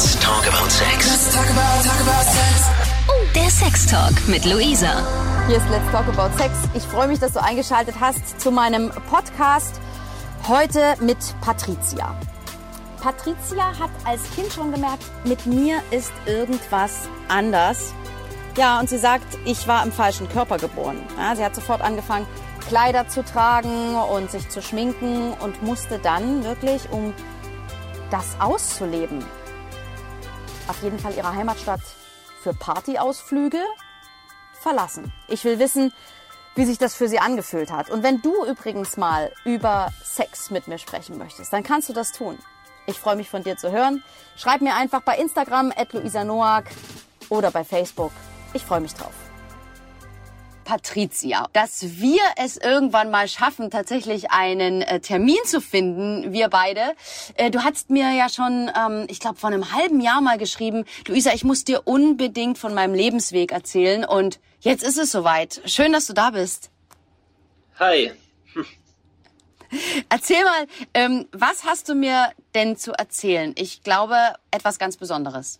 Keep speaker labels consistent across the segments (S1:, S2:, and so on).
S1: Let's talk about sex.
S2: Let's talk about, talk about sex.
S3: Der Sextalk mit Luisa.
S4: Hier ist Let's Talk About Sex. Ich freue mich, dass du eingeschaltet hast zu meinem Podcast. Heute mit Patricia. Patricia hat als Kind schon gemerkt, mit mir ist irgendwas anders. Ja, und sie sagt, ich war im falschen Körper geboren. Ja, sie hat sofort angefangen, Kleider zu tragen und sich zu schminken und musste dann wirklich, um das auszuleben, auf jeden Fall ihre Heimatstadt für Partyausflüge verlassen. Ich will wissen, wie sich das für sie angefühlt hat. Und wenn du übrigens mal über Sex mit mir sprechen möchtest, dann kannst du das tun. Ich freue mich von dir zu hören. Schreib mir einfach bei Instagram at Luisa Noack oder bei Facebook. Ich freue mich drauf. Patricia, dass wir es irgendwann mal schaffen, tatsächlich einen äh, Termin zu finden, wir beide. Äh, du hast mir ja schon, ähm, ich glaube, vor einem halben Jahr mal geschrieben, Luisa, ich muss dir unbedingt von meinem Lebensweg erzählen und jetzt ist es soweit. Schön, dass du da bist.
S5: Hi.
S4: Erzähl mal, ähm, was hast du mir denn zu erzählen? Ich glaube, etwas ganz Besonderes.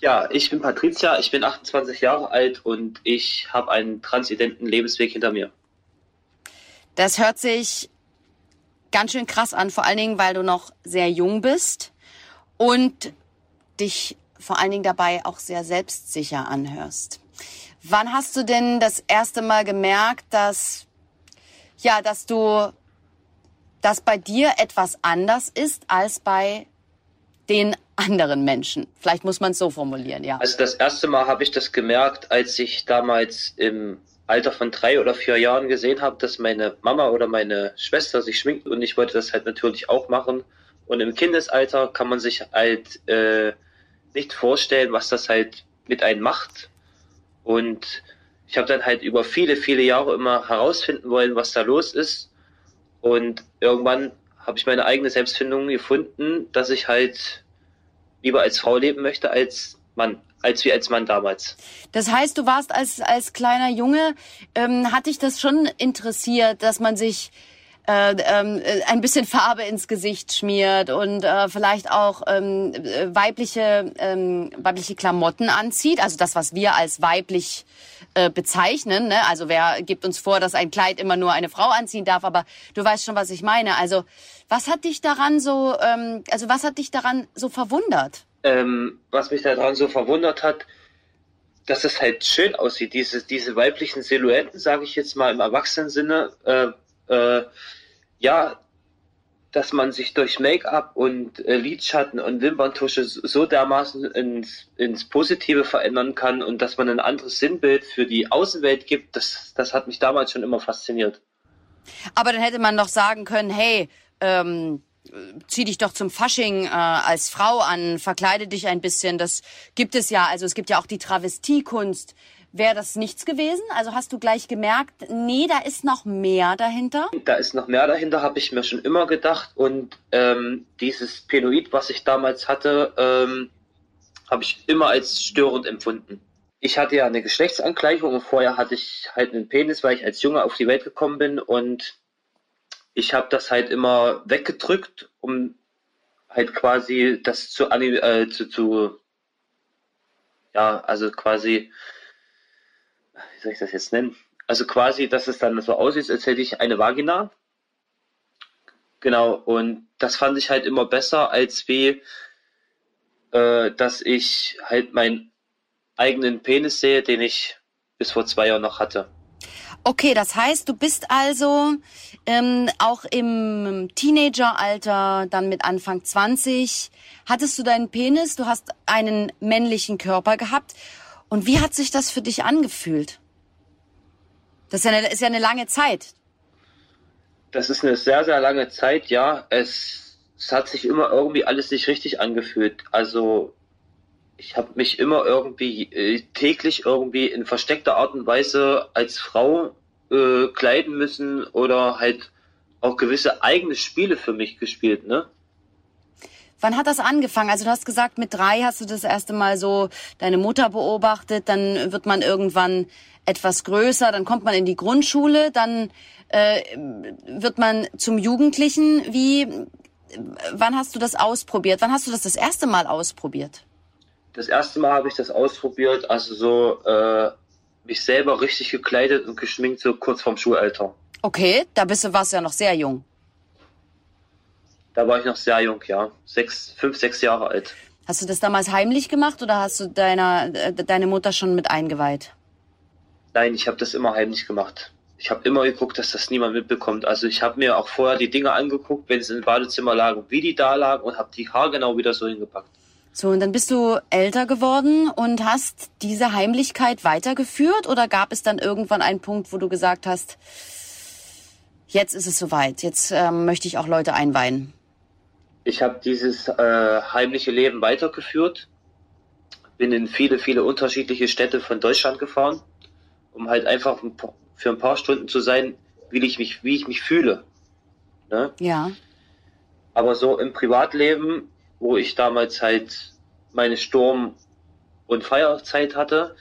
S5: Ja, ich bin Patricia, ich bin 28 Jahre alt und ich habe einen transidenten Lebensweg hinter mir.
S4: Das hört sich ganz schön krass an, vor allen Dingen, weil du noch sehr jung bist und dich vor allen Dingen dabei auch sehr selbstsicher anhörst. Wann hast du denn das erste Mal gemerkt, dass ja, dass du dass bei dir etwas anders ist als bei den anderen Menschen. Vielleicht muss man es so formulieren, ja.
S5: Also das erste Mal habe ich das gemerkt, als ich damals im Alter von drei oder vier Jahren gesehen habe, dass meine Mama oder meine Schwester sich schminkt und ich wollte das halt natürlich auch machen. Und im Kindesalter kann man sich halt äh, nicht vorstellen, was das halt mit einem macht. Und ich habe dann halt über viele, viele Jahre immer herausfinden wollen, was da los ist. Und irgendwann habe ich meine eigene Selbstfindung gefunden, dass ich halt lieber als Frau leben möchte als Mann, als wie als Mann damals.
S4: Das heißt, du warst als, als kleiner Junge, ähm, hat dich das schon interessiert, dass man sich äh, ähm, ein bisschen Farbe ins Gesicht schmiert und äh, vielleicht auch ähm, weibliche, ähm, weibliche Klamotten anzieht. Also das, was wir als weiblich äh, bezeichnen. Ne? Also wer gibt uns vor, dass ein Kleid immer nur eine Frau anziehen darf? Aber du weißt schon, was ich meine. Also was hat dich daran so, ähm, also was hat dich daran so verwundert?
S5: Ähm, was mich daran so verwundert hat, dass es halt schön aussieht. Diese, diese weiblichen Silhouetten, sage ich jetzt mal im Erwachsenensinne, äh, äh, ja, dass man sich durch Make-up und äh, Lidschatten und Wimperntusche so dermaßen ins, ins Positive verändern kann und dass man ein anderes Sinnbild für die Außenwelt gibt, das, das hat mich damals schon immer fasziniert.
S4: Aber dann hätte man doch sagen können, hey, ähm, zieh dich doch zum Fasching äh, als Frau an, verkleide dich ein bisschen. Das gibt es ja. Also es gibt ja auch die Travestiekunst. Wäre das nichts gewesen? Also hast du gleich gemerkt, nee, da ist noch mehr dahinter?
S5: Da ist noch mehr dahinter, habe ich mir schon immer gedacht. Und ähm, dieses Penoid, was ich damals hatte, ähm, habe ich immer als störend empfunden. Ich hatte ja eine Geschlechtsangleichung und vorher hatte ich halt einen Penis, weil ich als Junge auf die Welt gekommen bin und ich habe das halt immer weggedrückt, um halt quasi das zu, äh, zu, zu ja, also quasi wie soll ich das jetzt nennen? Also quasi, dass es dann so aussieht, als hätte ich eine Vagina. Genau, und das fand ich halt immer besser, als wie, äh, dass ich halt meinen eigenen Penis sehe, den ich bis vor zwei Jahren noch hatte.
S4: Okay, das heißt, du bist also ähm, auch im Teenageralter, dann mit Anfang 20, hattest du deinen Penis, du hast einen männlichen Körper gehabt und wie hat sich das für dich angefühlt? Das ist ja eine, ist ja eine lange Zeit.
S5: Das ist eine sehr, sehr lange Zeit, ja. Es, es hat sich immer irgendwie alles nicht richtig angefühlt. Also ich habe mich immer irgendwie äh, täglich irgendwie in versteckter Art und Weise als Frau äh, kleiden müssen oder halt auch gewisse eigene Spiele für mich gespielt, ne?
S4: Wann hat das angefangen? Also du hast gesagt, mit drei hast du das erste Mal so deine Mutter beobachtet, dann wird man irgendwann etwas größer, dann kommt man in die Grundschule, dann äh, wird man zum Jugendlichen. Wie, wann hast du das ausprobiert? Wann hast du das das erste Mal ausprobiert?
S5: Das erste Mal habe ich das ausprobiert, also so äh, mich selber richtig gekleidet und geschminkt, so kurz vorm Schulalter.
S4: Okay, da bist du, warst du ja noch sehr jung.
S5: Da war ich noch sehr jung, ja. Sechs, fünf, sechs Jahre alt.
S4: Hast du das damals heimlich gemacht oder hast du deiner, äh, deine Mutter schon mit eingeweiht?
S5: Nein, ich habe das immer heimlich gemacht. Ich habe immer geguckt, dass das niemand mitbekommt. Also ich habe mir auch vorher die Dinge angeguckt, wenn sie im Badezimmer lagen, wie die da lagen und habe die haargenau wieder so hingepackt.
S4: So, und dann bist du älter geworden und hast diese Heimlichkeit weitergeführt oder gab es dann irgendwann einen Punkt, wo du gesagt hast, jetzt ist es soweit, jetzt ähm, möchte ich auch Leute einweihen?
S5: Ich habe dieses äh, heimliche Leben weitergeführt, bin in viele, viele unterschiedliche Städte von Deutschland gefahren, um halt einfach ein paar- für ein paar Stunden zu sein, wie ich mich, wie ich mich fühle. Ne?
S4: Ja.
S5: Aber so im Privatleben, wo ich damals halt meine Sturm- und Feierzeit hatte,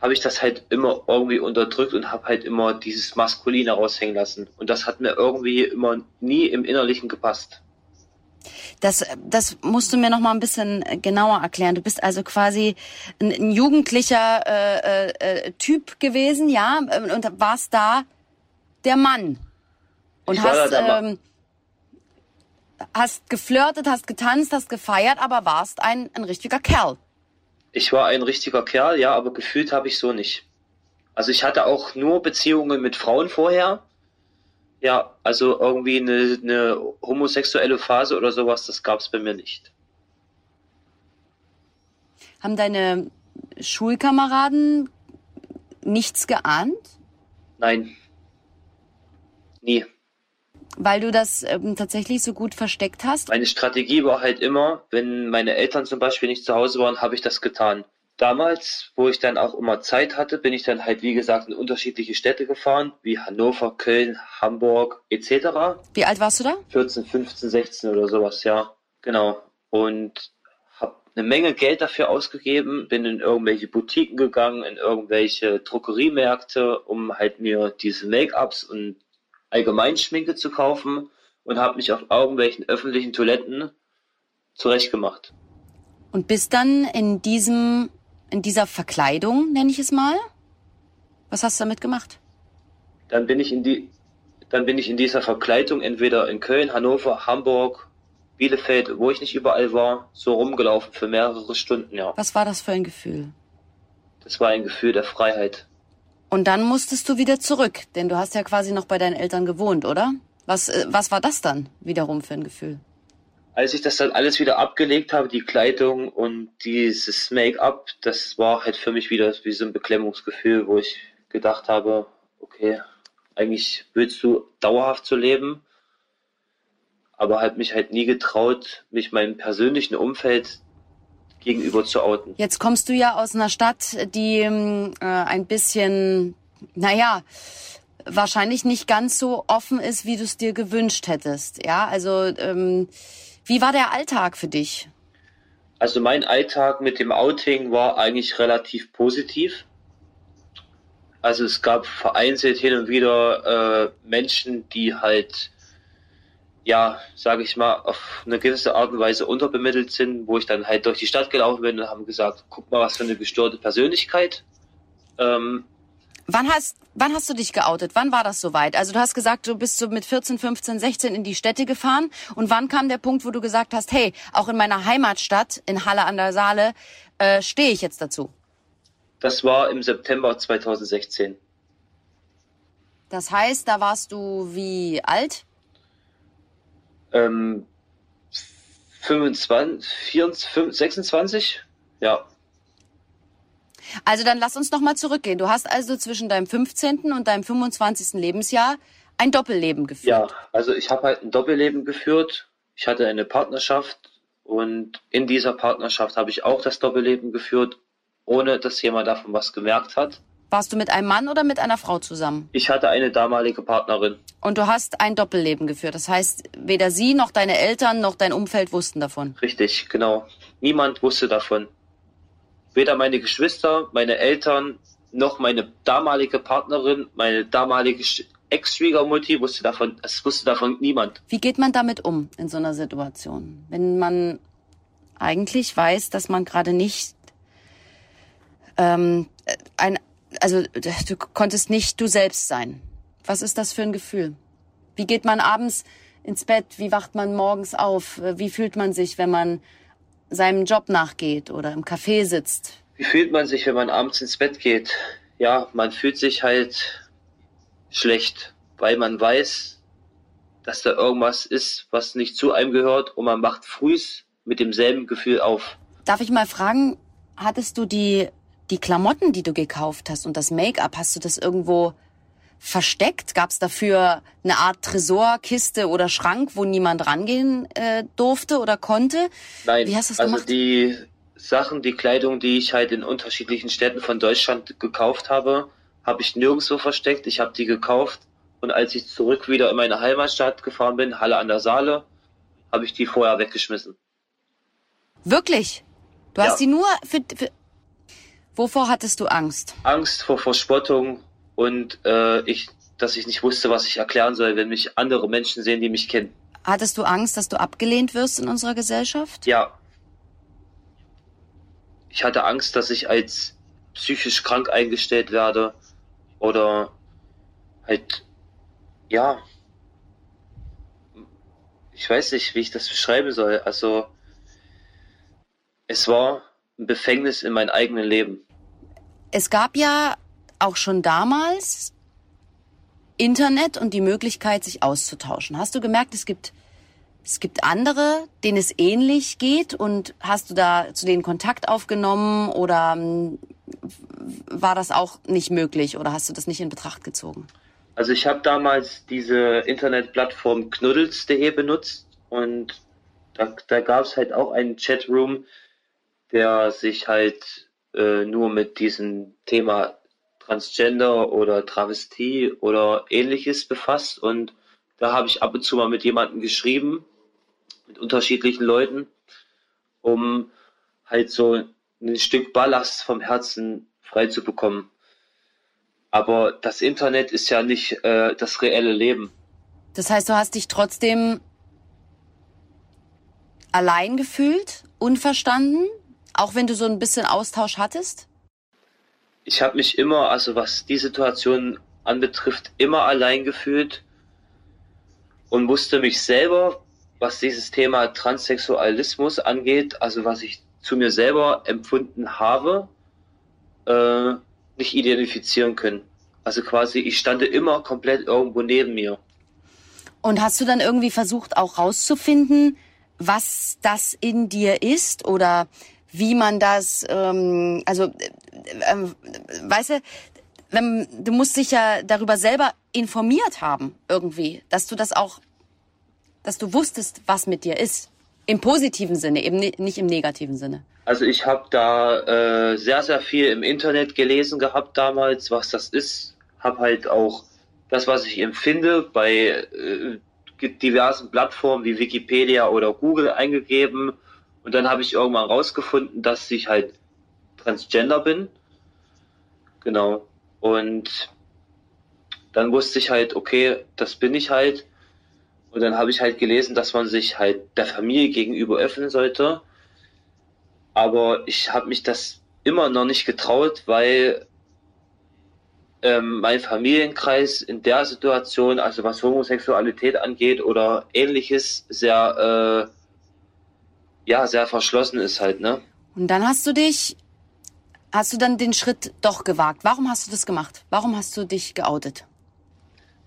S5: habe ich das halt immer irgendwie unterdrückt und habe halt immer dieses Maskuline raushängen lassen. Und das hat mir irgendwie immer nie im Innerlichen gepasst.
S4: Das, das musst du mir noch mal ein bisschen genauer erklären. Du bist also quasi ein, ein jugendlicher äh, äh, äh, Typ gewesen, ja, und warst da der Mann. Und
S5: Ich
S4: hast, ähm, hast geflirtet, hast getanzt, hast gefeiert, aber warst ein, ein richtiger Kerl.
S5: Ich war ein richtiger Kerl, ja, aber gefühlt habe ich so nicht. Also ich hatte auch nur Beziehungen mit Frauen vorher. Ja, also irgendwie eine, eine homosexuelle Phase oder sowas, das gab es bei mir nicht.
S4: Haben deine Schulkameraden nichts geahnt?
S5: Nein. Nie.
S4: Weil du das ähm, tatsächlich so gut versteckt hast?
S5: Meine Strategie war halt immer, wenn meine Eltern zum Beispiel nicht zu Hause waren, habe ich das getan. Damals, wo ich dann auch immer Zeit hatte, bin ich dann halt, wie gesagt, in unterschiedliche Städte gefahren, wie Hannover, Köln, Hamburg etc.
S4: Wie alt warst du da?
S5: 14, 15, 16 oder sowas, ja. Genau. Und habe eine Menge Geld dafür ausgegeben, bin in irgendwelche Boutiquen gegangen, in irgendwelche Drogeriemärkte, um halt mir diese Make-ups und Allgemeinschminke zu kaufen und habe mich auf irgendwelchen öffentlichen Toiletten zurechtgemacht.
S4: Und bist dann in diesem, in dieser Verkleidung, nenne ich es mal? Was hast du damit gemacht?
S5: Dann bin ich in die, dann bin ich in dieser Verkleidung entweder in Köln, Hannover, Hamburg, Bielefeld, wo ich nicht überall war, so rumgelaufen für mehrere Stunden, ja.
S4: Was war das für ein Gefühl?
S5: Das war ein Gefühl der Freiheit.
S4: Und dann musstest du wieder zurück, denn du hast ja quasi noch bei deinen Eltern gewohnt, oder? Was, äh, was war das dann wiederum für ein Gefühl?
S5: Als ich das dann alles wieder abgelegt habe, die Kleidung und dieses Make-up, das war halt für mich wieder wie so ein Beklemmungsgefühl, wo ich gedacht habe, okay, eigentlich willst du dauerhaft so leben, aber halt mich halt nie getraut, mich meinem persönlichen Umfeld gegenüber zu outen.
S4: Jetzt kommst du ja aus einer Stadt, die ähm, äh, ein bisschen, naja, wahrscheinlich nicht ganz so offen ist, wie du es dir gewünscht hättest. Ja, also ähm, wie war der Alltag für dich?
S5: Also mein Alltag mit dem Outing war eigentlich relativ positiv. Also es gab vereinzelt hin und wieder äh, Menschen, die halt, ja, sage ich mal, auf eine gewisse Art und Weise unterbemittelt sind, wo ich dann halt durch die Stadt gelaufen bin und haben gesagt, guck mal, was für eine gestörte Persönlichkeit. Ähm,
S4: Wann hast, wann hast du dich geoutet? Wann war das soweit? Also du hast gesagt, du bist so mit 14, 15, 16 in die Städte gefahren. Und wann kam der Punkt, wo du gesagt hast, hey, auch in meiner Heimatstadt, in Halle an der Saale, äh, stehe ich jetzt dazu?
S5: das war im September 2016.
S4: Das heißt, da warst du wie alt?
S5: Ähm, 25, 24, 26? Ja,
S4: Also dann lass uns noch mal zurückgehen. Du hast also zwischen deinem 15. und deinem 25. Lebensjahr ein Doppelleben geführt.
S5: Ja, also ich habe halt ein Doppelleben geführt. Ich hatte eine Partnerschaft und in dieser Partnerschaft habe ich auch das Doppelleben geführt, ohne dass jemand davon was gemerkt hat.
S4: Warst du mit einem Mann oder mit einer Frau zusammen?
S5: Ich hatte eine damalige Partnerin.
S4: Und du hast ein Doppelleben geführt. Das heißt, weder sie noch deine Eltern noch dein Umfeld wussten davon.
S5: Richtig, genau. Niemand wusste davon. Weder meine Geschwister, meine Eltern, noch meine damalige Partnerin, meine damalige Sch- Ex-Schwiegermutti wusste davon, es wusste davon niemand.
S4: Wie geht man damit um in so einer Situation? Wenn man eigentlich weiß, dass man gerade nicht ähm, ein, also du konntest nicht du selbst sein. Was ist das für ein Gefühl? Wie geht man abends ins Bett? Wie wacht man morgens auf? Wie fühlt man sich, wenn man seinem Job nachgeht oder im Café sitzt?
S5: Wie fühlt man sich, wenn man abends ins Bett geht? Ja, man fühlt sich halt schlecht, weil man weiß, dass da irgendwas ist, was nicht zu einem gehört und man macht frühs mit demselben Gefühl auf.
S4: Darf ich mal fragen, hattest du die, die Klamotten, die du gekauft hast und das Make-up, hast du das irgendwo versteckt? Gab es dafür eine Art Tresorkiste oder Schrank, wo niemand rangehen äh, durfte oder konnte?
S5: Nein,
S4: Wie hast du das
S5: also
S4: gemacht?
S5: die Sachen, die Kleidung, die ich halt in unterschiedlichen Städten von Deutschland gekauft habe, habe ich nirgendwo versteckt. Ich habe die gekauft und als ich zurück wieder in meine Heimatstadt gefahren bin, Halle an der Saale, habe ich die vorher weggeschmissen.
S4: Wirklich? Du
S5: Ja.
S4: hast die nur für, für. Wovor hattest du Angst?
S5: Angst vor Verspottung und äh, ich, dass ich nicht wusste, was ich erklären soll, wenn mich andere Menschen sehen, die mich kennen.
S4: Hattest du Angst, dass du abgelehnt wirst in unserer Gesellschaft?
S5: Ja. Ich hatte Angst, dass ich als psychisch krank eingestellt werde oder halt, ja, ich weiß nicht, wie ich das beschreiben soll. Also, es war ein Befängnis in meinem eigenen Leben.
S4: Es gab ja auch schon damals Internet und die Möglichkeit, sich auszutauschen. Hast du gemerkt, es gibt, es gibt andere, denen es ähnlich geht und hast du da zu denen Kontakt aufgenommen oder ähm, war das auch nicht möglich oder hast du das nicht in Betracht gezogen?
S5: Also ich habe damals diese Internetplattform knuddels.de benutzt und da, da gab es halt auch einen Chatroom, der sich halt äh, nur mit diesem Thema Transgender oder Travestie oder ähnliches befasst und da habe ich ab und zu mal mit jemandem geschrieben, mit unterschiedlichen Leuten, um halt so ein Stück Ballast vom Herzen frei zu bekommen. Aber das Internet ist ja nicht äh, das reelle Leben.
S4: Das heißt, du hast dich trotzdem allein gefühlt, unverstanden, auch wenn du so ein bisschen Austausch hattest?
S5: Ich habe mich immer, also was die Situation anbetrifft, immer allein gefühlt und musste mich selber, was dieses Thema Transsexualismus angeht, also was ich zu mir selber empfunden habe, äh, nicht identifizieren können. Also quasi, ich stand immer komplett irgendwo neben mir.
S4: Und hast du dann irgendwie versucht, auch rauszufinden, was das in dir ist oder wie man das, ähm, also, äh, äh, weißt du, wenn, du musst dich ja darüber selber informiert haben irgendwie, dass du das auch, dass du wusstest, was mit dir ist. Im positiven Sinne, eben ni- nicht im negativen Sinne.
S5: Also ich habe da äh, sehr, sehr viel im Internet gelesen gehabt damals, was das ist. Habe halt auch das, was ich empfinde, bei äh, diversen Plattformen wie Wikipedia oder Google eingegeben. Und dann habe ich irgendwann rausgefunden, dass ich halt transgender bin. Genau. Und dann wusste ich halt, okay, das bin ich halt. Und dann habe ich halt gelesen, dass man sich halt der Familie gegenüber öffnen sollte. Aber ich habe mich das immer noch nicht getraut, weil ähm, mein Familienkreis in der Situation, also was Homosexualität angeht oder ähnliches, sehr, äh, ja, sehr verschlossen ist halt, ne?
S4: Und dann hast du dich, hast du dann den Schritt doch gewagt. Warum hast du das gemacht? Warum hast du dich geoutet?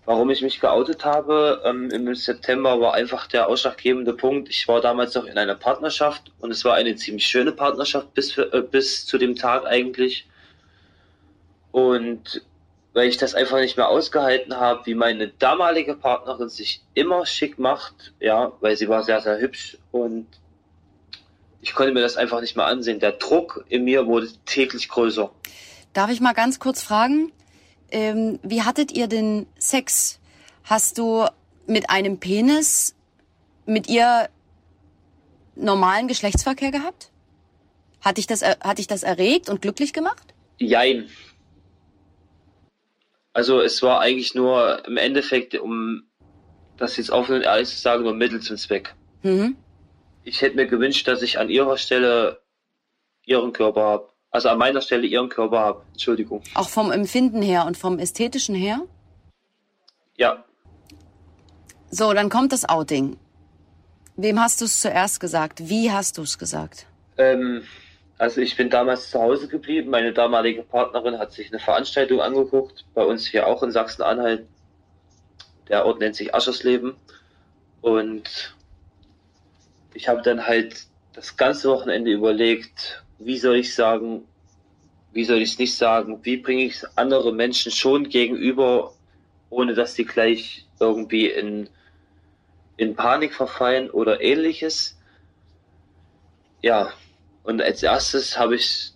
S5: Warum ich mich geoutet habe ähm, im September war einfach der ausschlaggebende Punkt. Ich war damals noch in einer Partnerschaft und es war eine ziemlich schöne Partnerschaft bis, für, äh, bis zu dem Tag eigentlich. Und weil ich das einfach nicht mehr ausgehalten habe, wie meine damalige Partnerin sich immer schick macht, ja, weil sie war sehr, sehr hübsch und ich konnte mir das einfach nicht mehr ansehen. Der Druck in mir wurde täglich größer.
S4: Darf ich mal ganz kurz fragen, ähm, wie hattet ihr denn Sex? Hast du mit einem Penis mit ihr normalen Geschlechtsverkehr gehabt? Hat dich das, hat dich das erregt und glücklich gemacht?
S5: Jein. Also es war eigentlich nur im Endeffekt, um das jetzt offen und ehrlich zu sagen, nur Mittel zum Zweck.
S4: Mhm.
S5: Ich hätte mir gewünscht, dass ich an ihrer Stelle ihren Körper habe. Also an meiner Stelle ihren Körper habe. Entschuldigung.
S4: Auch vom Empfinden her und vom Ästhetischen her?
S5: Ja,
S4: So, dann kommt das Outing. Wem hast du es zuerst gesagt? Wie hast du es gesagt?
S5: ähm, also ich bin damals zu Hause geblieben. Meine damalige Partnerin hat sich eine Veranstaltung angeguckt, bei uns hier auch in Sachsen-Anhalt. Der Ort nennt sich Aschersleben. Und ich habe dann halt das ganze Wochenende überlegt, wie soll ich sagen, wie soll ich es nicht sagen, wie bringe ich es andere Menschen schon gegenüber, ohne dass die gleich irgendwie in, in Panik verfallen oder ähnliches. Ja, und als erstes habe ich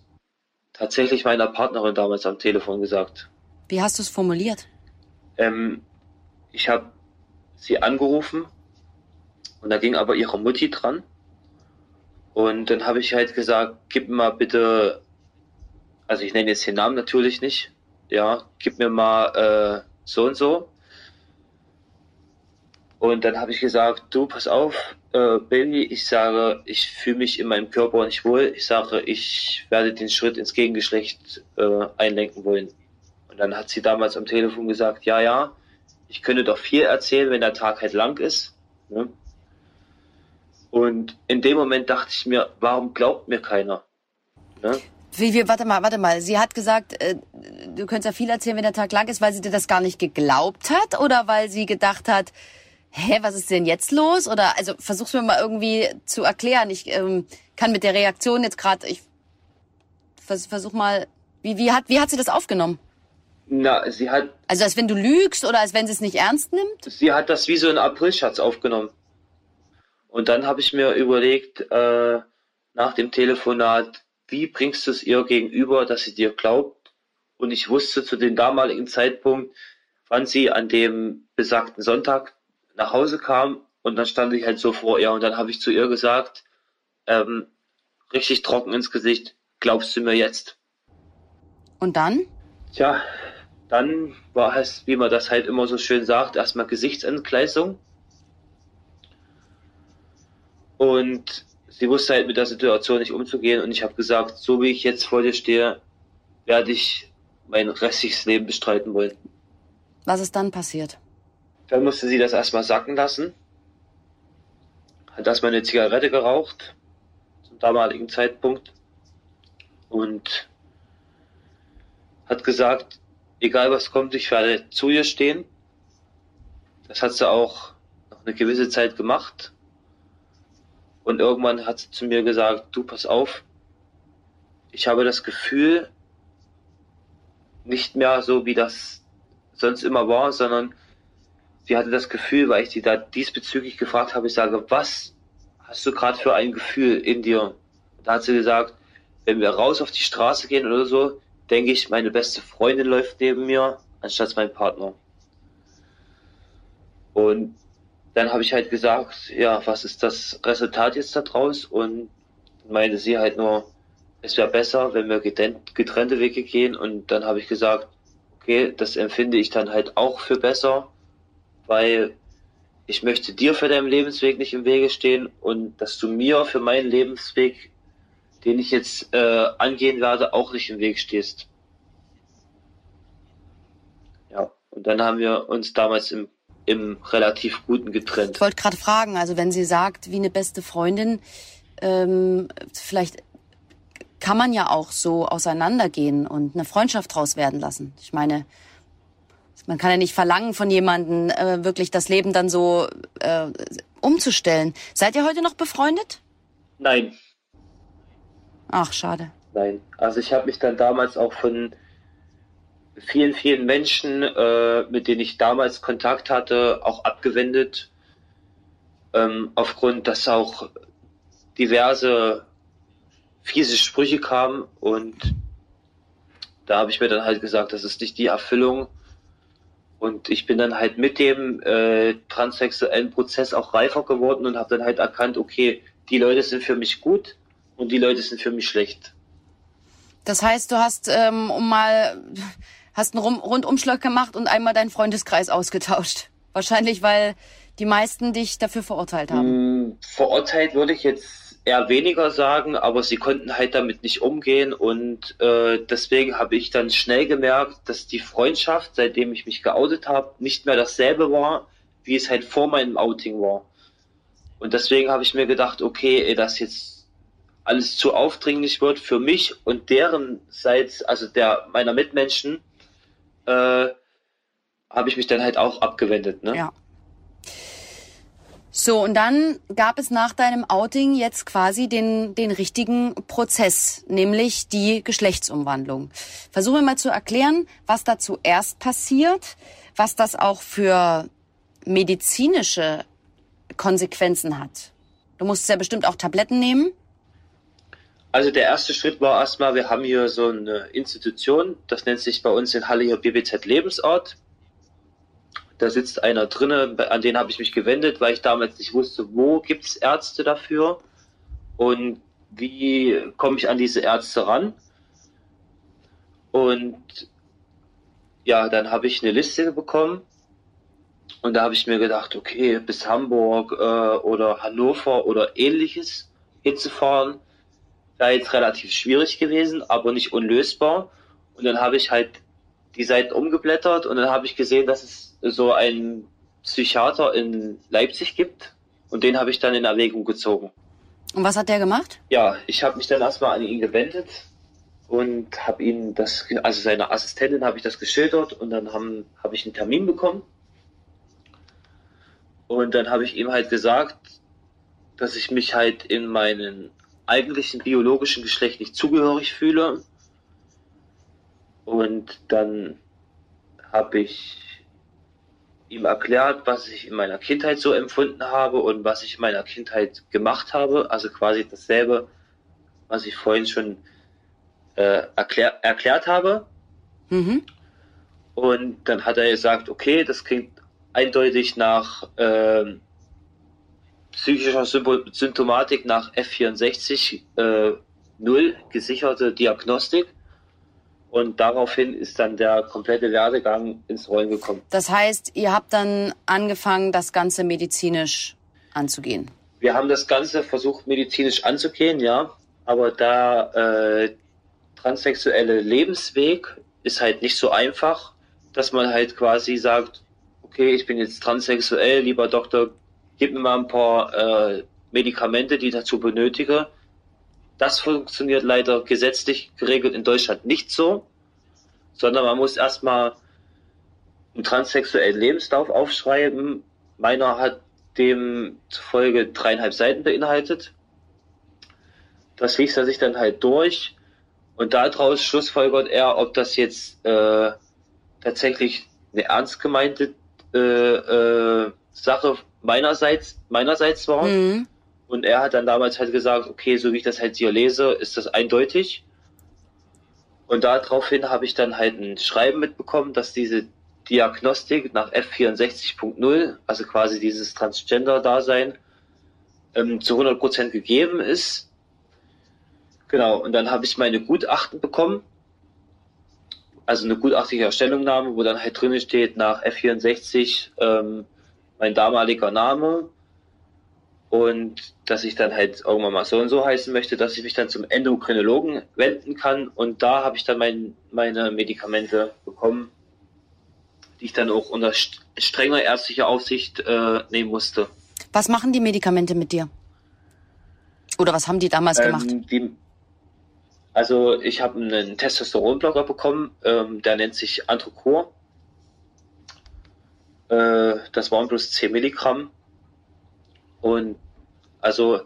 S5: tatsächlich meiner Partnerin damals am Telefon gesagt.
S4: Wie hast du es formuliert?
S5: Ähm, ich habe sie angerufen und da ging aber ihre Mutti dran. Und dann habe ich halt gesagt, gib mir mal bitte, also ich nenne jetzt den Namen natürlich nicht, ja, gib mir mal äh, so und so. Und dann habe ich gesagt, du, pass auf, äh, Baby, ich sage, ich fühle mich in meinem Körper nicht wohl. Ich sage, ich werde den Schritt ins Gegengeschlecht äh, einlenken wollen. Und dann hat sie damals am Telefon gesagt, ja, ja, ich könnte doch viel erzählen, wenn der Tag halt lang ist. Ne? Und in dem Moment dachte ich mir, warum glaubt mir keiner? Ne?
S4: Wie, wie, warte mal, warte mal. Sie hat gesagt, äh, du könntest ja viel erzählen, wenn der Tag lang ist, weil sie dir das gar nicht geglaubt hat oder weil sie gedacht hat, hä, was ist denn jetzt los? Oder also versuch's mir mal irgendwie zu erklären. Ich ähm, kann mit der Reaktion jetzt gerade, ich vers versuch mal, wie, wie hat wie hat sie das aufgenommen?
S5: Na, sie hat,
S4: Also als wenn du lügst oder als wenn sie es nicht ernst nimmt?
S5: sie hat das wie so ein Aprilschatz aufgenommen. Und dann habe ich mir überlegt, äh, nach dem Telefonat, wie bringst du es ihr gegenüber, dass sie dir glaubt? Und ich wusste zu dem damaligen Zeitpunkt, wann sie an dem besagten Sonntag nach Hause kam. Und dann stand ich halt so vor ihr und dann habe ich zu ihr gesagt, ähm, richtig trocken ins Gesicht, glaubst du mir jetzt?
S4: Und dann?
S5: Tja, dann war es, wie man das halt immer so schön sagt, erstmal Gesichtsentgleisung. Und sie wusste halt mit der Situation nicht umzugehen und ich habe gesagt, so wie ich jetzt vor dir stehe, werde ich mein restliches Leben bestreiten wollen.
S4: Was ist dann passiert?
S5: Dann musste sie das erstmal sacken lassen, hat erstmal eine Zigarette geraucht, zum damaligen Zeitpunkt, und hat gesagt, egal was kommt, ich werde zu ihr stehen. Das hat sie auch noch eine gewisse Zeit gemacht. Und irgendwann hat sie zu mir gesagt, du pass auf, ich habe das Gefühl, nicht mehr so wie das sonst immer war, sondern sie hatte das Gefühl, weil ich sie da diesbezüglich gefragt habe, ich sage, was hast du gerade für ein Gefühl in dir? Da hat sie gesagt, wenn wir raus auf die Straße gehen oder so, denke ich, meine beste Freundin läuft neben mir, anstatt mein Partner. Und dann habe ich halt gesagt, ja, was ist das Resultat jetzt daraus? Und meinte sie halt nur, es wäre besser, wenn wir getrennt- getrennte Wege gehen. Und dann habe ich gesagt, okay, das empfinde ich dann halt auch für besser, weil ich möchte dir für deinen Lebensweg nicht im Wege stehen und dass du mir für meinen Lebensweg, den ich jetzt äh, angehen werde, auch nicht im Weg stehst. Ja, und dann haben wir uns damals im, im relativ guten getrennt.
S4: Ich wollte gerade fragen, also wenn sie sagt, wie eine beste Freundin, ähm, vielleicht kann man ja auch so auseinandergehen und eine Freundschaft draus werden lassen. Ich meine, man kann ja nicht verlangen von jemandem, äh, wirklich das Leben dann so äh, umzustellen. Seid ihr heute noch befreundet?
S5: Nein,
S4: Ach, schade.
S5: Nein, also ich habe mich dann damals auch von vielen, vielen Menschen, äh, mit denen ich damals Kontakt hatte, auch abgewendet. Ähm, aufgrund, dass auch diverse fiese Sprüche kamen und da habe ich mir dann halt gesagt, das ist nicht die Erfüllung. Und ich bin dann halt mit dem äh, transsexuellen Prozess auch reifer geworden und habe dann halt erkannt, okay, die Leute sind für mich gut und die Leute sind für mich schlecht.
S4: Das heißt, du hast, ähm, um mal hast einen Rundumschlag gemacht und einmal deinen Freundeskreis ausgetauscht. Wahrscheinlich, weil die meisten dich dafür verurteilt haben.
S5: Mm, Verurteilt würde ich jetzt eher weniger sagen, aber sie konnten halt damit nicht umgehen und äh, deswegen habe ich dann schnell gemerkt, dass die Freundschaft, seitdem ich mich geoutet habe, nicht mehr dasselbe war, wie es halt vor meinem Outing war. Und deswegen habe ich mir gedacht, okay, das jetzt alles zu aufdringlich wird für mich und deren Seits, also der meiner Mitmenschen, äh, habe ich mich dann halt auch abgewendet. Ne?
S4: Ja. So, und dann gab es nach deinem Outing jetzt quasi den, den richtigen Prozess, nämlich die Geschlechtsumwandlung. Versuche mal zu erklären, was da zuerst passiert, was das auch für medizinische Konsequenzen hat. Du musst ja bestimmt auch Tabletten nehmen.
S5: Also der erste Schritt war erstmal, wir haben hier so eine Institution, das nennt sich bei uns in Halle hier BBZ Lebensort. Da sitzt einer drinne, an den habe ich mich gewendet, weil ich damals nicht wusste, wo gibt es Ärzte dafür und wie komme ich an diese Ärzte ran. Und ja, dann habe ich eine Liste bekommen und da habe ich mir gedacht, okay, bis Hamburg äh, oder Hannover oder ähnliches hinzufahren, wäre jetzt relativ schwierig gewesen, aber nicht unlösbar. Und dann habe ich halt die Seiten umgeblättert und dann habe ich gesehen, dass es so einen Psychiater in Leipzig gibt und den habe ich dann in Erwägung gezogen.
S4: Und was hat der gemacht?
S5: Ja, ich habe mich dann erstmal an ihn gewendet und habe ihn das, also seiner Assistentin habe ich das geschildert und dann habe hab ich einen Termin bekommen. Und dann habe ich ihm halt gesagt, dass ich mich halt in meinen eigentlichen biologischen Geschlecht nicht zugehörig fühle. Und dann habe ich ihm erklärt, was ich in meiner Kindheit so empfunden habe und was ich in meiner Kindheit gemacht habe. Also quasi dasselbe, was ich vorhin schon äh, erklär, erklärt habe.
S4: Mhm.
S5: Und dann hat er gesagt, okay, das klingt eindeutig nach ähm, psychischer Symptomatik nach F64 äh, 0 gesicherte Diagnostik. Und daraufhin ist dann der komplette Werdegang ins Rollen gekommen.
S4: Das heißt, ihr habt dann angefangen, das Ganze medizinisch anzugehen.
S5: Wir haben das Ganze versucht medizinisch anzugehen, ja. Aber der äh, transsexuelle Lebensweg ist halt nicht so einfach, dass man halt quasi sagt, okay, ich bin jetzt transsexuell, lieber Doktor, gib mir mal ein paar äh, Medikamente, die ich dazu benötige. Das funktioniert leider gesetzlich geregelt in Deutschland nicht so, sondern man muss erstmal einen transsexuellen Lebenslauf aufschreiben. Meiner hat demzufolge dreieinhalb Seiten beinhaltet. Das liest er sich dann halt durch und daraus schlussfolgert er, ob das jetzt äh, tatsächlich eine ernst gemeinte äh, äh, Sache meinerseits, meinerseits war.
S4: Mhm.
S5: Und er hat dann damals halt gesagt, okay, so wie ich das halt hier lese, ist das eindeutig. Und daraufhin habe ich dann halt ein Schreiben mitbekommen, dass diese Diagnostik nach F64.0, also quasi dieses Transgender-Dasein, ähm, zu 100% gegeben ist. Genau, und dann habe ich meine Gutachten bekommen. Also eine gutachtige Stellungnahme, wo dann halt drin steht, nach F64 ähm, mein damaliger Name, und dass ich dann halt irgendwann mal so und so heißen möchte, dass ich mich dann zum Endokrinologen wenden kann und da habe ich dann mein, meine Medikamente bekommen, die ich dann auch unter st- strenger ärztlicher Aufsicht äh, nehmen musste.
S4: Was machen die Medikamente mit dir? Oder was haben die damals gemacht?
S5: Ähm, die, also ich habe einen Testosteronblocker bekommen, ähm, der nennt sich Antrocor. Äh, das waren bloß 10 Milligramm. Und also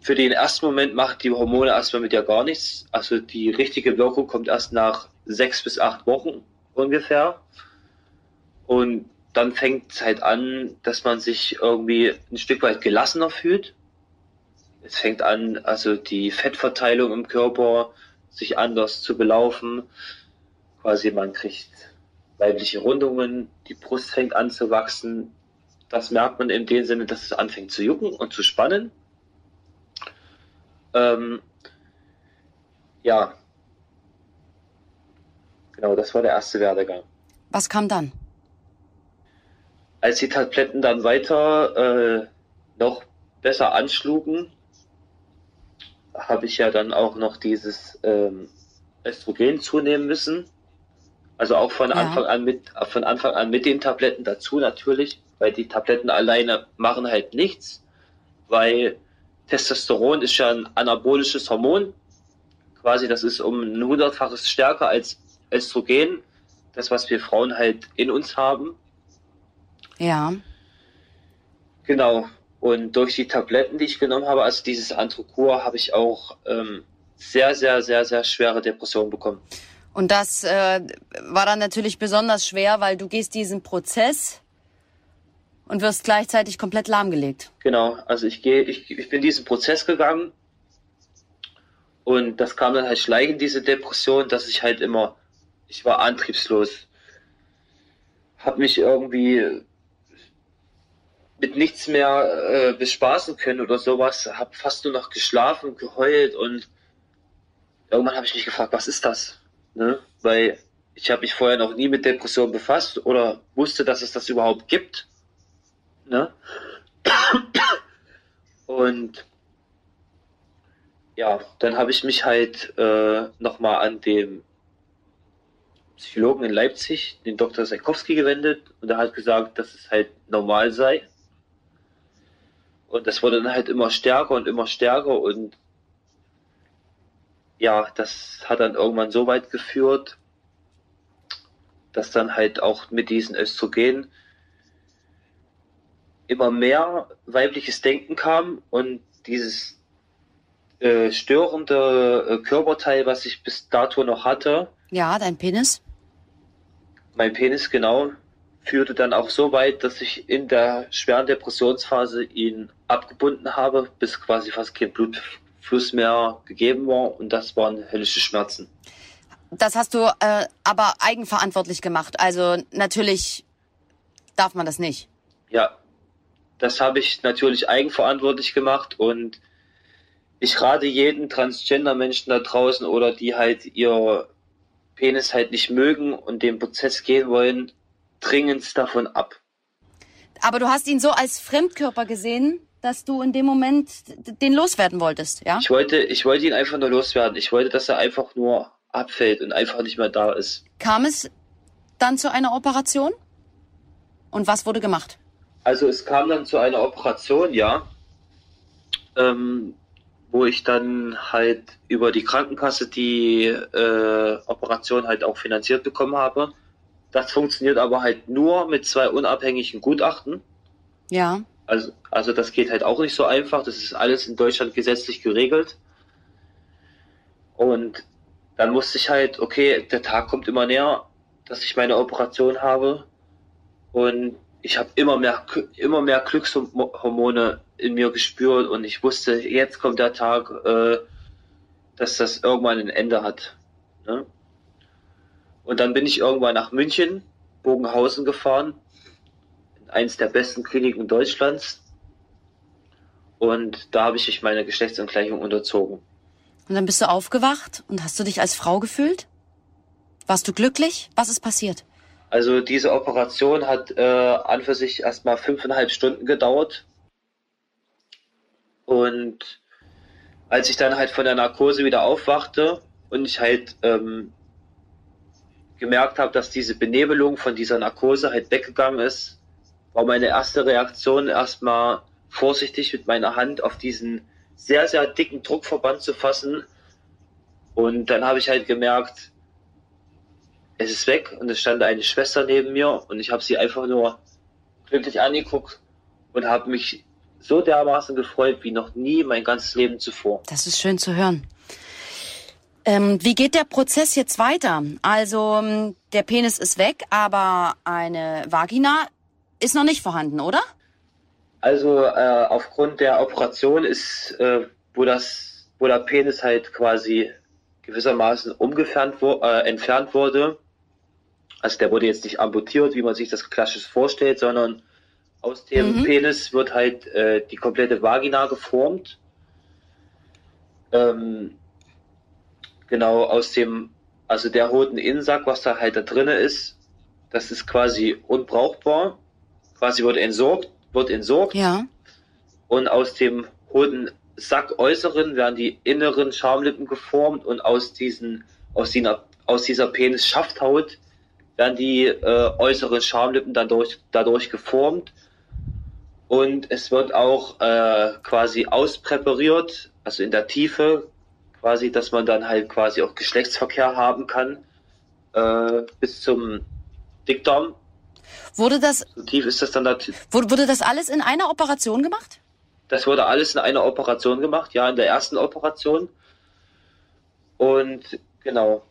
S5: für den ersten Moment machen die Hormone erstmal mit dir gar nichts. Also die richtige Wirkung kommt erst nach sechs bis acht Wochen ungefähr. Und dann fängt es halt an, dass man sich irgendwie ein Stück weit gelassener fühlt. Es fängt an, also die Fettverteilung im Körper sich anders zu belaufen. Quasi man kriegt weibliche Rundungen, die Brust fängt an zu wachsen. Das merkt man in dem Sinne, dass es anfängt zu jucken und zu spannen. Ähm, ja. Genau, das war der erste Werdegang.
S4: Was kam dann?
S5: Als die Tabletten dann weiter äh, noch besser anschlugen, habe ich ja dann auch noch dieses ähm, Östrogen zunehmen müssen. Also auch von
S4: Ja.
S5: Anfang an mit von Anfang an mit den Tabletten dazu natürlich, weil die Tabletten alleine machen halt nichts, weil Testosteron ist ja ein anabolisches Hormon. Quasi, das ist um ein hundertfaches stärker als Östrogen, das was wir Frauen halt in uns haben.
S4: Ja.
S5: Genau. Und durch die Tabletten, die ich genommen habe, also dieses Antrocur, habe ich auch ähm, sehr, sehr, sehr, sehr schwere Depressionen bekommen.
S4: Und das äh, war dann natürlich besonders schwer, weil du gehst diesen Prozess und wirst gleichzeitig komplett lahmgelegt.
S5: Genau. Also ich gehe, ich, ich bin diesen Prozess gegangen und das kam dann halt schleichend, diese Depression, dass ich halt immer, ich war antriebslos, habe mich irgendwie mit nichts mehr äh, bespaßen können oder sowas, habe fast nur noch geschlafen, geheult und irgendwann habe ich mich gefragt, was ist das? Ne? Weil ich habe mich vorher noch nie mit Depressionen befasst oder wusste, dass es das überhaupt gibt. Ne? Und ja, dann habe ich mich halt äh, nochmal an den Psychologen in Leipzig, den Dr. Seikowski, gewendet und er hat gesagt, dass es halt normal sei. Und das wurde dann halt immer stärker und immer stärker und ja, das hat dann irgendwann so weit geführt, dass dann halt auch mit diesen Östrogen immer mehr weibliches Denken kam und dieses äh, störende äh, Körperteil, was ich bis dato noch hatte,
S4: Ja, dein Penis?
S5: mein Penis genau, führte dann auch so weit, dass ich in der schweren Depressionsphase ihn abgebunden habe, bis quasi fast kein Blutfluss mehr gegeben war und das waren höllische Schmerzen.
S4: Das hast du äh, aber eigenverantwortlich gemacht. Also natürlich darf man das nicht.
S5: Ja, das habe ich natürlich eigenverantwortlich gemacht und ich rate jeden Transgender-Menschen da draußen oder die halt ihr Penis halt nicht mögen und den Prozess gehen wollen, dringend davon ab.
S4: Aber du hast ihn so als Fremdkörper gesehen, dass du in dem Moment den loswerden wolltest, ja?
S5: Ich wollte, ich wollte ihn einfach nur loswerden. Ich wollte, dass er einfach nur abfällt und einfach nicht mehr da ist.
S4: Kam es dann zu einer Operation? Und was wurde gemacht?
S5: Also es kam dann zu einer Operation, ja, ähm, wo ich dann halt über die Krankenkasse die äh, Operation halt auch finanziert bekommen habe. Das funktioniert aber halt nur mit zwei unabhängigen Gutachten.
S4: Ja.
S5: Also, also das geht halt auch nicht so einfach. Das ist alles in Deutschland gesetzlich geregelt. Und dann musste ich halt, okay, der Tag kommt immer näher, dass ich meine Operation habe. Und ich habe immer mehr, immer mehr Glückshormone in mir gespürt und ich wusste, jetzt kommt der Tag, äh, dass das irgendwann ein Ende hat. Ne? Und dann bin ich irgendwann nach München, Bogenhausen gefahren, in eins der besten Kliniken Deutschlands. Und da habe ich mich meiner Geschlechtsangleichung unterzogen.
S4: Und dann bist du aufgewacht und hast du dich als Frau gefühlt? Warst du glücklich? Was ist passiert?
S5: Also diese Operation hat äh, an für sich erstmal fünfeinhalb Stunden gedauert. Und als ich dann halt von der Narkose wieder aufwachte und ich halt ähm, gemerkt habe, dass diese Benebelung von dieser Narkose halt weggegangen ist, war meine erste Reaktion erstmal vorsichtig mit meiner Hand auf diesen sehr, sehr dicken Druckverband zu fassen. Und dann habe ich halt gemerkt, es ist weg und es stand eine Schwester neben mir und ich habe sie einfach nur glücklich angeguckt und habe mich so dermaßen gefreut wie noch nie mein ganzes Leben zuvor.
S4: Das ist schön zu hören. Ähm, wie geht der Prozess jetzt weiter? Also ähm, der Penis ist weg, aber eine Vagina ist noch nicht vorhanden, oder?
S5: Also äh, aufgrund der Operation ist, äh, wo das, wo der Penis halt quasi gewissermaßen umgefernt wo, äh, entfernt wurde. Also der wurde jetzt nicht amputiert, wie man sich das klassisch vorstellt, sondern aus dem
S4: Mhm.
S5: Penis wird halt äh, die komplette Vagina geformt. Ähm, genau aus dem also der Hodeninnensack, was da halt da drinne ist, das ist quasi unbrauchbar. Quasi wird entsorgt, wird entsorgt.
S4: Ja.
S5: Und aus dem Hodensack äußeren werden die inneren Schamlippen geformt und aus diesen, aus dieser, aus dieser Penis-Schafthaut werden die äh, äußeren Schamlippen dadurch, dadurch geformt. Und es wird auch äh, quasi auspräpariert, also in der Tiefe, quasi, dass man dann halt quasi auch Geschlechtsverkehr haben kann, äh, bis zum Dickdarm.
S4: Wurde das,
S5: So tief ist das dann da.
S4: wurde, das alles in einer Operation gemacht?
S5: Das wurde alles in einer Operation gemacht, ja, in der ersten Operation. Und genau,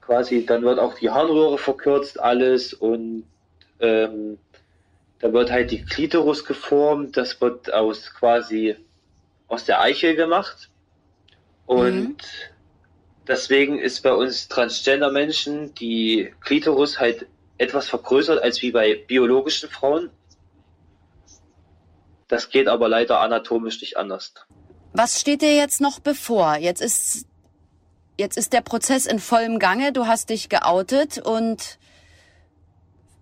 S5: quasi, dann wird auch die Harnröhre verkürzt, alles und ähm, dann wird halt die Klitoris geformt, das wird aus quasi aus der Eichel gemacht. Und
S4: Mhm.
S5: deswegen ist bei uns Transgender-Menschen die Klitoris halt etwas vergrößert als wie bei biologischen Frauen. Das geht aber leider anatomisch nicht anders.
S4: Was steht dir jetzt noch bevor? Jetzt ist, jetzt ist der Prozess in vollem Gange. Du hast dich geoutet und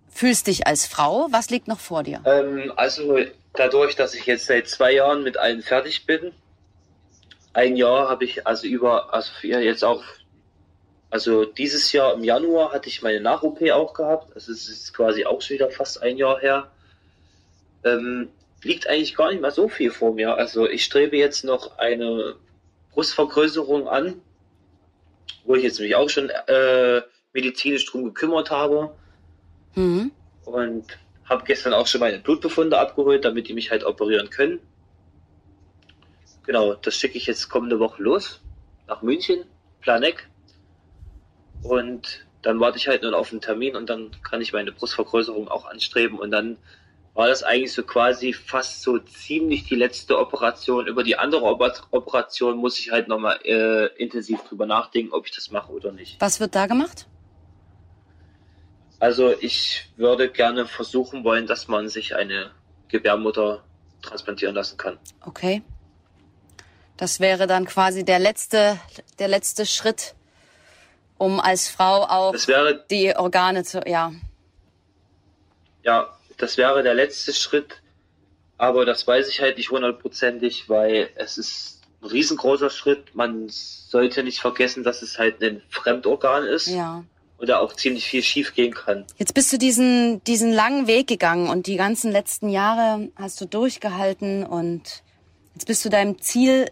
S4: fühlst dich als Frau. Was liegt noch vor dir?
S5: Ähm, also dadurch, dass ich jetzt seit zwei Jahren mit allen fertig bin, ein Jahr habe ich also über, also jetzt auch, also dieses Jahr im Januar hatte ich meine Nach-OP auch gehabt. Also es ist quasi auch schon wieder fast ein Jahr her. Ähm, liegt eigentlich gar nicht mehr so viel vor mir. Also ich strebe jetzt noch eine Brustvergrößerung an, wo ich jetzt mich auch schon äh, medizinisch drum gekümmert habe
S4: Mhm.
S5: und habe gestern auch schon meine Blutbefunde abgeholt, damit die mich halt operieren können. Genau, das schicke ich jetzt kommende Woche los nach München, Planeck. Und dann warte ich halt nur auf einen Termin und dann kann ich meine Brustvergrößerung auch anstreben und dann war das eigentlich so quasi fast so ziemlich die letzte Operation. Über die andere Oper Operation muss ich halt nochmal äh, intensiv drüber nachdenken, ob ich das mache oder nicht.
S4: Was wird da gemacht?
S5: Also ich würde gerne versuchen wollen, dass man sich eine Gebärmutter transplantieren lassen kann.
S4: Okay. Das wäre dann quasi der letzte, der letzte Schritt, um als Frau auch
S5: wäre,
S4: die Organe zu, ja.
S5: ja, das wäre der letzte Schritt, aber das weiß ich halt nicht hundertprozentig, weil es ist ein riesengroßer Schritt. Man sollte nicht vergessen, dass es halt ein Fremdorgan ist
S4: Ja.
S5: und da auch ziemlich viel schief gehen kann.
S4: Jetzt bist du diesen, diesen langen Weg gegangen und die ganzen letzten Jahre hast du durchgehalten und jetzt bist du deinem Ziel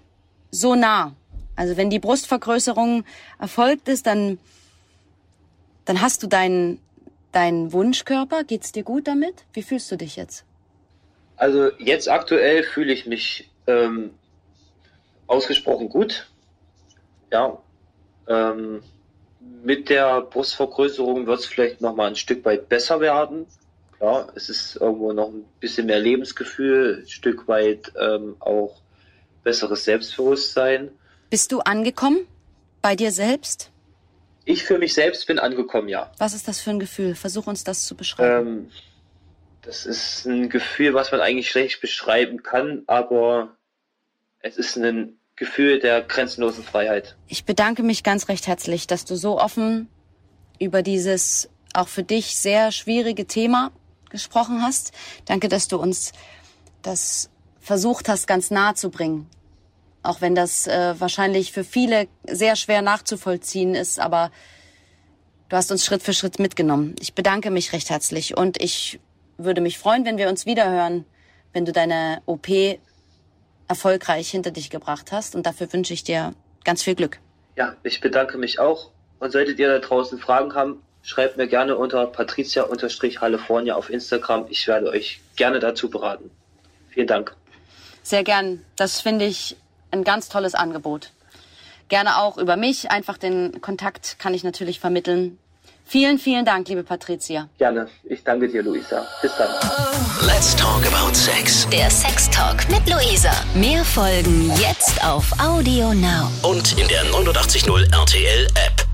S4: so nah. Also wenn die Brustvergrößerung erfolgt ist, dann, dann hast du deinen, deinen Wunschkörper. Geht's dir gut damit? Wie fühlst du dich jetzt?
S5: Also jetzt aktuell fühle ich mich ähm, ausgesprochen gut. Ja. Ähm, mit der Brustvergrößerung wird es vielleicht noch mal ein Stück weit besser werden. Ja, es ist irgendwo noch ein bisschen mehr Lebensgefühl, ein Stück weit ähm, auch besseres Selbstbewusstsein.
S4: Bist du angekommen bei dir selbst?
S5: Ich für mich selbst bin angekommen, ja.
S4: Was ist das für ein Gefühl? Versuch uns das zu beschreiben.
S5: Ähm, das ist ein Gefühl, was man eigentlich schlecht beschreiben kann, aber es ist ein Gefühl der grenzenlosen Freiheit.
S4: Ich bedanke mich ganz recht herzlich, dass du so offen über dieses auch für dich sehr schwierige Thema gesprochen hast. Danke, dass du uns das versucht hast, ganz nahe zu bringen. Auch wenn das äh, wahrscheinlich für viele sehr schwer nachzuvollziehen ist, aber du hast uns Schritt für Schritt mitgenommen. Ich bedanke mich recht herzlich und ich würde mich freuen, wenn wir uns wiederhören, wenn du deine OP erfolgreich hinter dich gebracht hast. Und dafür wünsche ich dir ganz viel Glück.
S5: Ja, ich bedanke mich auch. Und solltet ihr da draußen Fragen haben, schreibt mir gerne unter patricia-california auf Instagram. Ich werde euch gerne dazu beraten. Vielen Dank.
S4: Sehr gern. Das finde ich ein ganz tolles Angebot. Gerne auch über mich. Einfach den Kontakt kann ich natürlich vermitteln. Vielen, vielen Dank, liebe Patricia.
S5: Gerne. Ich danke dir, Luisa. Bis dann.
S2: Let's talk about sex.
S3: Der Sex Talk mit Luisa. Mehr Folgen jetzt auf Audio Now.
S2: Und in der 89.0 RTL App.